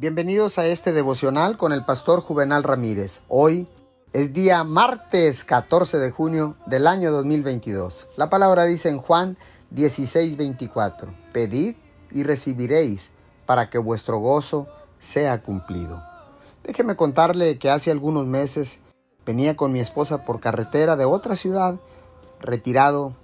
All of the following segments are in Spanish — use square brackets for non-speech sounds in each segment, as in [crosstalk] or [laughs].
Bienvenidos a este devocional con el pastor Juvenal Ramírez. Hoy es día martes 14 de junio del año 2022. La palabra dice en Juan 16:24, Pedid y recibiréis para que vuestro gozo sea cumplido. Déjeme contarle que hace algunos meses venía con mi esposa por carretera de otra ciudad, retirado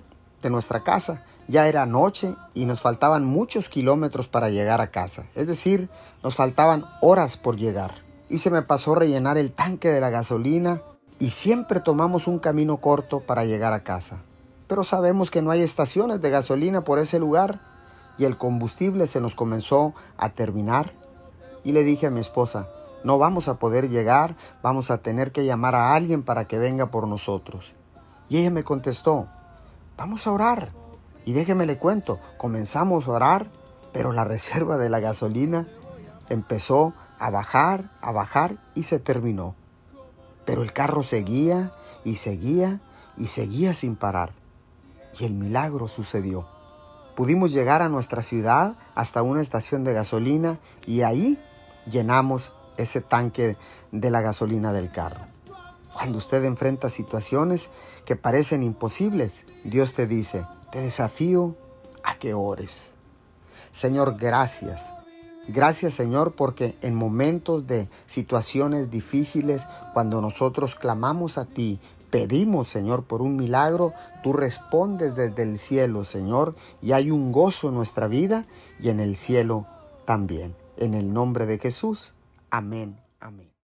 nuestra casa. Ya era noche y nos faltaban muchos kilómetros para llegar a casa. Es decir, nos faltaban horas por llegar. Y se me pasó rellenar el tanque de la gasolina y siempre tomamos un camino corto para llegar a casa. Pero sabemos que no hay estaciones de gasolina por ese lugar y el combustible se nos comenzó a terminar. Y le dije a mi esposa, no vamos a poder llegar, vamos a tener que llamar a alguien para que venga por nosotros. Y ella me contestó, vamos a orar. Y déjeme le cuento, comenzamos a orar, pero la [laughs] reserva de la gasolina empezó a bajar, a bajar y se terminó. Pero el carro seguía y seguía y seguía sin parar. Y el milagro sucedió. Pudimos llegar a nuestra ciudad hasta una estación de gasolina y ahí llenamos ese tanque de la gasolina del carro. Cuando usted enfrenta situaciones que parecen imposibles, Dios te dice, te desafío a que ores. Señor, gracias. Gracias Señor porque en momentos de situaciones difíciles, cuando nosotros clamamos a ti, pedimos Señor por un milagro, tú respondes desde el cielo Señor y hay un gozo en nuestra vida y en el cielo también. En el nombre de Jesús. Amén. Amén.